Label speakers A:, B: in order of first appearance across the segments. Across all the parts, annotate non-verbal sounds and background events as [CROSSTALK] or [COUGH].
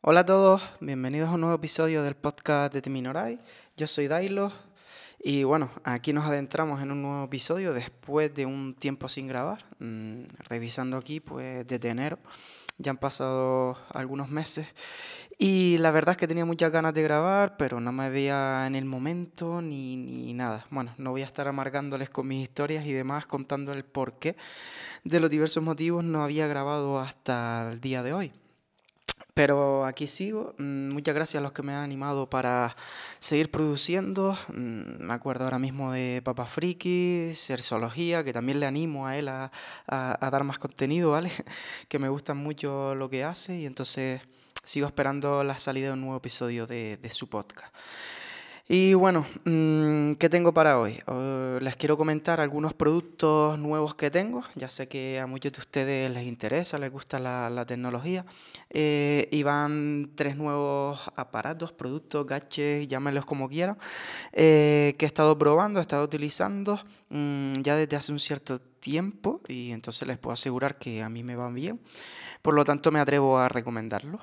A: Hola a todos, bienvenidos a un nuevo episodio del podcast de Timinoray. Yo soy Dailo y bueno, aquí nos adentramos en un nuevo episodio después de un tiempo sin grabar. Mm, revisando aquí, pues desde enero, ya han pasado algunos meses y la verdad es que tenía muchas ganas de grabar, pero no me veía en el momento ni, ni nada. Bueno, no voy a estar amargándoles con mis historias y demás, contando el porqué de los diversos motivos no había grabado hasta el día de hoy. Pero aquí sigo. Mm, muchas gracias a los que me han animado para seguir produciendo. Mm, me acuerdo ahora mismo de Papa Friki, Sersología, que también le animo a él a, dar más contenido, ¿vale? [LAUGHS] que me gusta mucho lo que hace y entonces sigo esperando la salida de un nuevo episodio de, de su podcast. Y bueno, mm, ¿qué tengo para hoy? les quiero comentar algunos productos nuevos que tengo. Ya sé que a muchos de ustedes les interesa, les gusta la, tecnología. Eh, y van tres nuevos aparatos, productos, gadgets, llámenlos como quieran, eh, que he estado probando, he estado utilizando mm, ya desde hace un cierto tiempo y entonces les puedo asegurar que a mí me van bien. Por lo tanto, me atrevo a recomendarlos.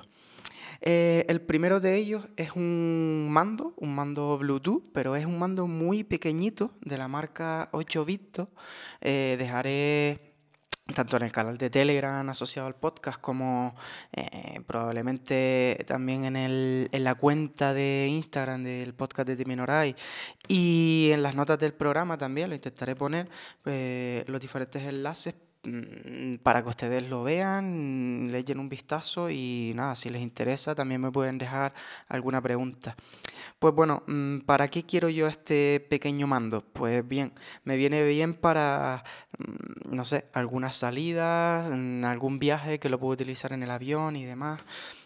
A: Eh, el primero de ellos es un mando, un mando Bluetooth, pero es un mando muy pequeñito de la marca 8 bits. Eh, dejaré tanto en el canal de Telegram asociado al podcast como eh, probablemente también en, el, la cuenta de Instagram del podcast de Timinoray y en las notas del programa también lo intentaré poner los diferentes enlaces para que ustedes lo vean, le echen un vistazo y nada, si les interesa también me pueden dejar alguna pregunta. Pues bueno, mm, ¿para qué quiero yo este pequeño mando? Pues bien, me viene bien para, mm, no sé, alguna salida, algún viaje que lo puedo utilizar en el avión y demás.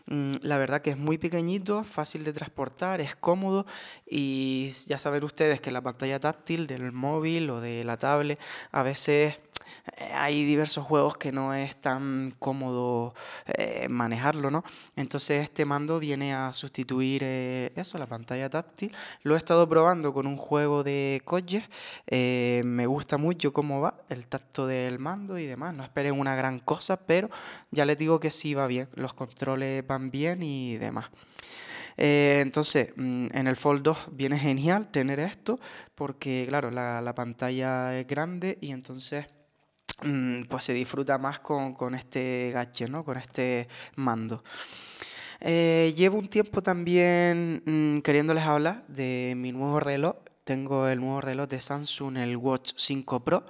A: La verdad que es muy pequeñito, fácil de transportar, es cómodo y ya saben ustedes que la pantalla táctil del móvil o de la tablet a veces hay diversos juegos que no es tan cómodo eh, manejarlo, ¿no? Entonces este mando viene a sustituir eh, eso, la pantalla táctil. Lo he estado probando con un juego de coches, me gusta mucho cómo va, el tacto del mando y demás. No esperen una gran cosa, pero ya les digo que sí va bien, los controles van bien y demás. entonces, mm, en el Fold 2 viene genial tener esto porque, claro, la, la pantalla es grande y entonces pues se disfruta más con, este gache, ¿no? con este mando. Eh, llevo un tiempo también mm, queriéndoles hablar de mi nuevo reloj. Tengo el nuevo reloj de Samsung, el Watch 5 Pro,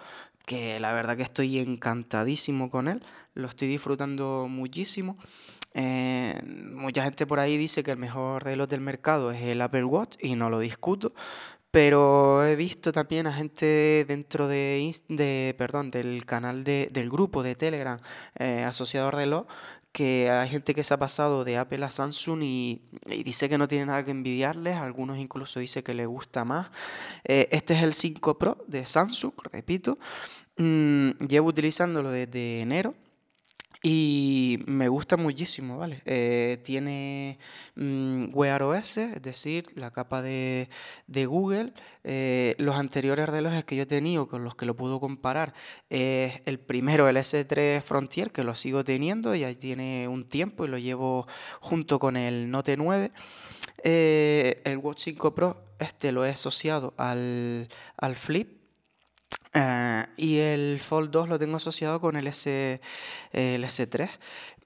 A: que la verdad que estoy encantadísimo con él. Lo estoy disfrutando muchísimo. Eh, mucha gente por ahí dice que el mejor reloj del mercado es el Apple Watch y no lo discuto, pero he visto también a gente dentro de, de perdón, del canal de, del grupo de Telegram eh, asociado a reloj que hay gente que se ha pasado de Apple a Samsung y, dice que no tiene nada que envidiarles, algunos incluso dice que le gusta más. Eh, este es el 5 Pro de Samsung, repito, mm, llevo utilizándolo desde enero y me gusta muchísimo, ¿vale? Eh, tiene mm, Wear OS, es decir, la capa de, Google. Eh, los anteriores relojes que yo he tenido con los que lo puedo comparar es el primero, el S3 Frontier, que lo sigo teniendo, ya tiene un tiempo y lo llevo junto con el Note 9. Eh, el Watch 5 Pro, este lo he asociado al, al Flip eh, y el Fold 2 lo tengo asociado con el, S, el S3.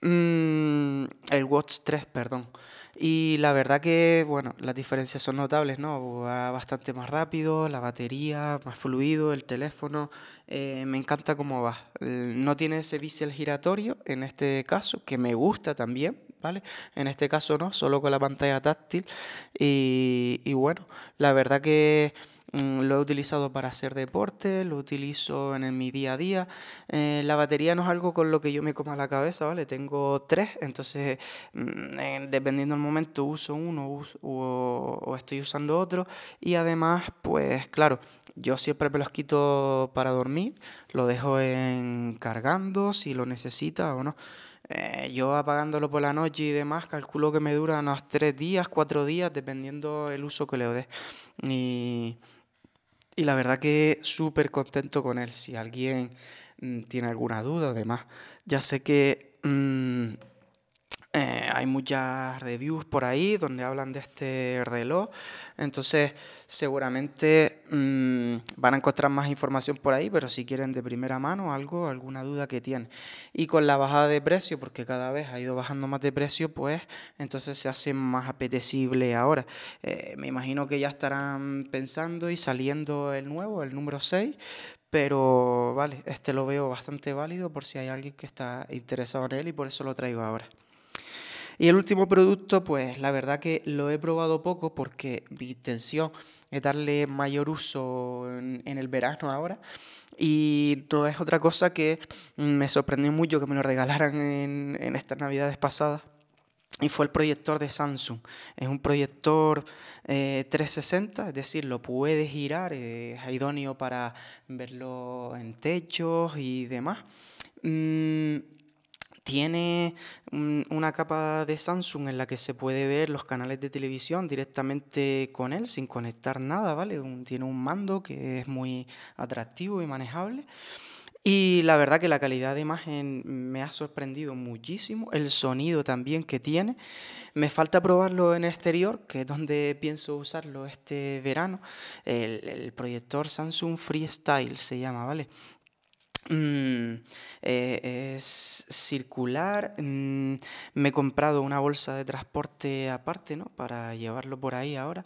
A: Mm, el Watch 3, perdón. Y la verdad que, bueno, las diferencias son notables, ¿no? Va bastante más rápido, la batería, más fluido, el teléfono. Eh, me encanta cómo va. No tiene ese bisel giratorio en este caso, que me gusta también, ¿vale? En este caso no, solo con la pantalla táctil. Y, bueno, la verdad que lo he utilizado para hacer deporte, lo utilizo en, mi día a día. Eh, la batería no es algo con lo que yo me coma la cabeza, ¿vale? Tengo tres, entonces mm, dependiendo del momento uso uno o, estoy usando otro. Y además, pues claro, yo siempre me los quito para dormir, lo dejo en cargando si lo necesita o no. Eh, yo apagándolo por la noche y demás, calculo que me dura unos tres días, cuatro días, dependiendo el uso que le dé. Y y la verdad que súper contento con él. Si alguien mm, tiene alguna duda, además, ya sé que mm, eh, hay muchas reviews por ahí donde hablan de este reloj, entonces seguramente mm, van a encontrar más información por ahí, pero si quieren de primera mano algo, alguna duda que tienen. Y con la bajada de precio, porque cada vez ha ido bajando más de precio, pues entonces se hace más apetecible ahora. Eh, me imagino que ya estarán pensando y saliendo el nuevo, el número 6, pero vale, este lo veo bastante válido por si hay alguien que está interesado en él y por eso lo traigo ahora. Y el último producto, pues la verdad que lo he probado poco porque mi intención es darle mayor uso en, el verano ahora. Y no es otra cosa que me sorprendió mucho que me lo regalaran en, estas navidades pasadas. Y fue el proyector de Samsung. Es un proyector 360, eh, es decir, lo puedes girar, es idóneo para verlo en techos y demás. Mm, tiene una capa de Samsung en la que se puede ver los canales de televisión directamente con él, sin conectar nada, ¿vale? tiene un mando que es muy atractivo y manejable. Y la verdad que la calidad de imagen me ha sorprendido muchísimo, el sonido también que tiene. Me falta probarlo en exterior, que es donde pienso usarlo este verano. El, proyector Samsung Freestyle se llama, ¿vale? Mm, eh, es circular. Mm, me he comprado una bolsa de transporte aparte, ¿no? Para llevarlo por ahí ahora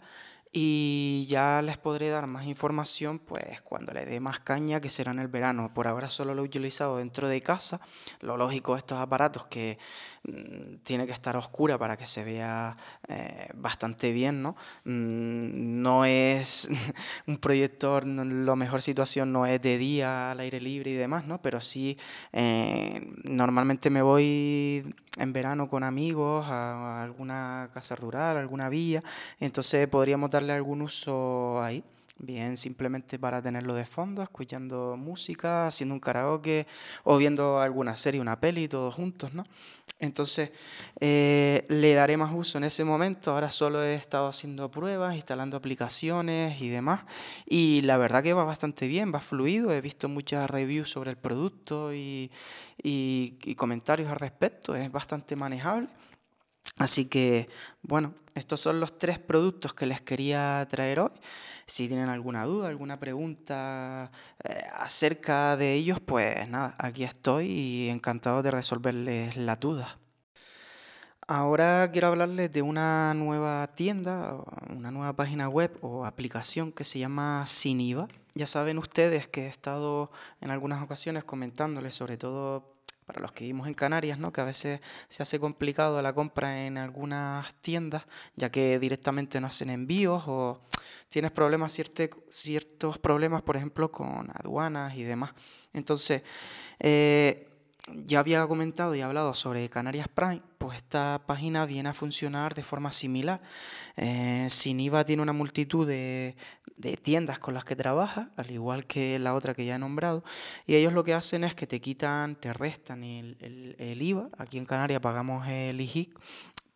A: y ya les podré dar más información pues cuando le dé más caña que será en el verano. Por ahora solo lo he utilizado dentro de casa. Lo lógico de estos aparatos que mm, tiene que estar oscura para que se vea eh, bastante bien, ¿no? Mm, no es [LAUGHS] un proyector, la mejor situación no es de día al aire libre y demás, ¿no? Pero sí, eh, normalmente me voy en verano con amigos a, alguna casa rural, alguna villa, entonces podríamos darle algún uso ahí. Bien, simplemente para tenerlo de fondo, escuchando música, haciendo un karaoke o viendo alguna serie, una peli, todos juntos, ¿no? Entonces, eh, le daré más uso en ese momento. Ahora solo he estado haciendo pruebas, instalando aplicaciones y demás. Y la verdad que va bastante bien, va fluido. He visto muchas reviews sobre el producto y, y comentarios al respecto. Es bastante manejable. Así que, bueno, estos son los tres productos que les quería traer hoy. Si tienen alguna duda, alguna pregunta eh, acerca de ellos, pues nada, aquí estoy y encantado de resolverles la duda. Ahora quiero hablarles de una nueva tienda, una nueva página web o aplicación que se llama Siniva. Ya saben ustedes que he estado en algunas ocasiones comentándoles sobre todo para los que vivimos en Canarias, ¿no? que a veces se hace complicado la compra en algunas tiendas, ya que directamente no hacen envíos o tienes problemas, ciertos problemas, por ejemplo, con aduanas y demás. Entonces, eh, ya había comentado y hablado sobre Canarias Prime, pues esta página viene a funcionar de forma similar. Eh, Siniva tiene una multitud de, tiendas con las que trabaja, al igual que la otra que ya he nombrado, y ellos lo que hacen es que te quitan, te restan el, el IVA, aquí en Canarias pagamos el IJIC,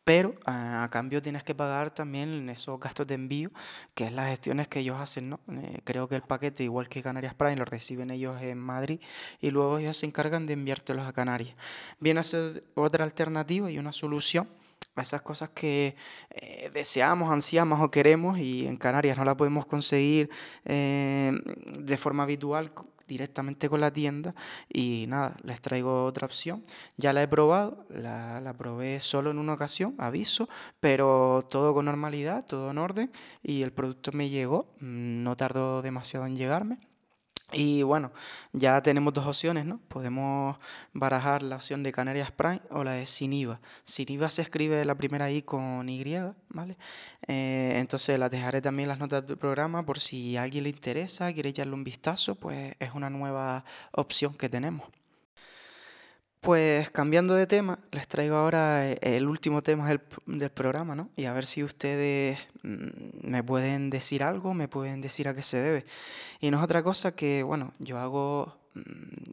A: pero a, cambio tienes que pagar también esos gastos de envío, que es las gestiones que ellos hacen, ¿no? Eh, creo que el paquete, igual que Canarias Prime, lo reciben ellos en Madrid y luego ellos se encargan de enviártelos a Canarias. Viene a ser otra alternativa y una solución a esas cosas que eh, deseamos, ansiamos o queremos y en Canarias no la podemos conseguir eh, de forma habitual directamente con la tienda y nada, les traigo otra opción. Ya la he probado, la, la, probé solo en una ocasión, aviso, pero todo con normalidad, todo en orden y el producto me llegó, mm, no tardó demasiado en llegarme. Y bueno, ya tenemos dos opciones, ¿no? Podemos barajar la opción de Canarias Prime o la de Siniva. Siniva se escribe la primera I con Y, ¿vale? Eh, entonces las dejaré también las notas del programa por si a alguien le interesa, quiere echarle un vistazo, pues es una nueva opción que tenemos. Pues cambiando de tema, les traigo ahora eh, el último tema del, programa, ¿no? Y a ver si ustedes mm, me pueden decir algo, me pueden decir a qué se debe. Y no es otra cosa que, bueno, yo hago mm,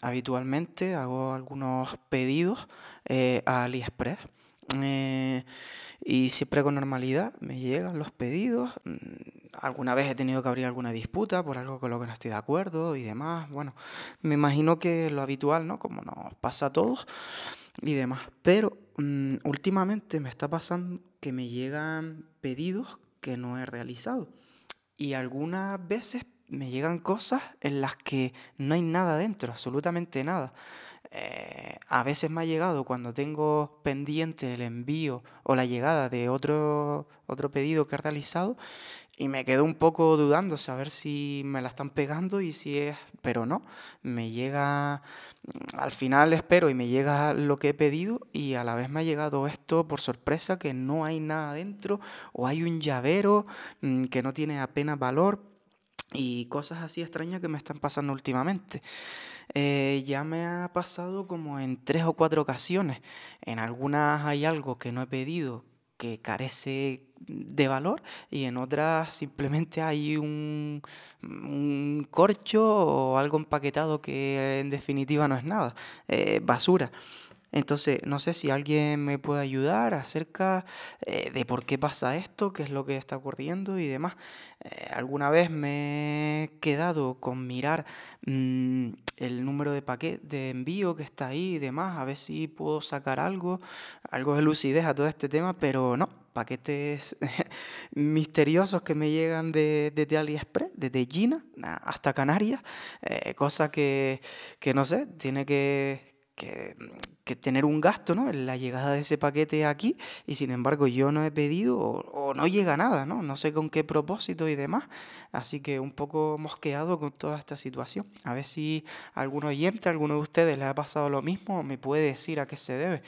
A: habitualmente, hago algunos pedidos eh, a AliExpress. Eh, y siempre con normalidad me llegan los pedidos. Alguna vez he tenido que abrir alguna disputa por algo con lo que no estoy de acuerdo y demás. Bueno, me imagino que lo habitual, ¿no? Como nos pasa a todos y demás. Pero mm, últimamente me está pasando que me llegan pedidos que no he realizado. Y algunas veces me llegan cosas en las que no hay nada dentro, absolutamente nada. Eh, a veces me ha llegado cuando tengo pendiente el envío o la llegada de otro, otro pedido que he realizado y me quedo un poco dudando, saber si me la están pegando y si es, pero no, me llega, al final espero y me llega lo que he pedido y a la vez me ha llegado esto por sorpresa que no hay nada dentro o hay un llavero mm, que no tiene apenas valor y cosas así extrañas que me están pasando últimamente. Eh, ya me ha pasado como en tres o cuatro ocasiones. En algunas hay algo que no he pedido que carece de valor y en otras simplemente hay un, un corcho o algo empaquetado que en definitiva no es nada, eh, basura. Entonces, no sé si alguien me puede ayudar acerca eh, de por qué pasa esto, qué es lo que está ocurriendo y demás. Eh, alguna vez me he quedado con mirar mm, el número de paquete de envío que está ahí y demás, a ver si puedo sacar algo, algo de lucidez a todo este tema, pero no, paquetes [LAUGHS] misteriosos que me llegan de, desde AliExpress, desde China hasta Canarias, eh, cosa que, que no sé, tiene que, que, tener un gasto ¿no? en la llegada de ese paquete aquí y sin embargo yo no he pedido o, no llega nada, ¿no? no sé con qué propósito y demás. Así que un poco mosqueado con toda esta situación. A ver si algún oyente, alguno de ustedes le ha pasado lo mismo me puede decir a qué se debe.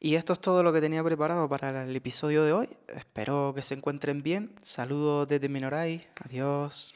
A: Y esto es todo lo que tenía preparado para el episodio de hoy. Espero que se encuentren bien. Saludos desde Minoray. Adiós.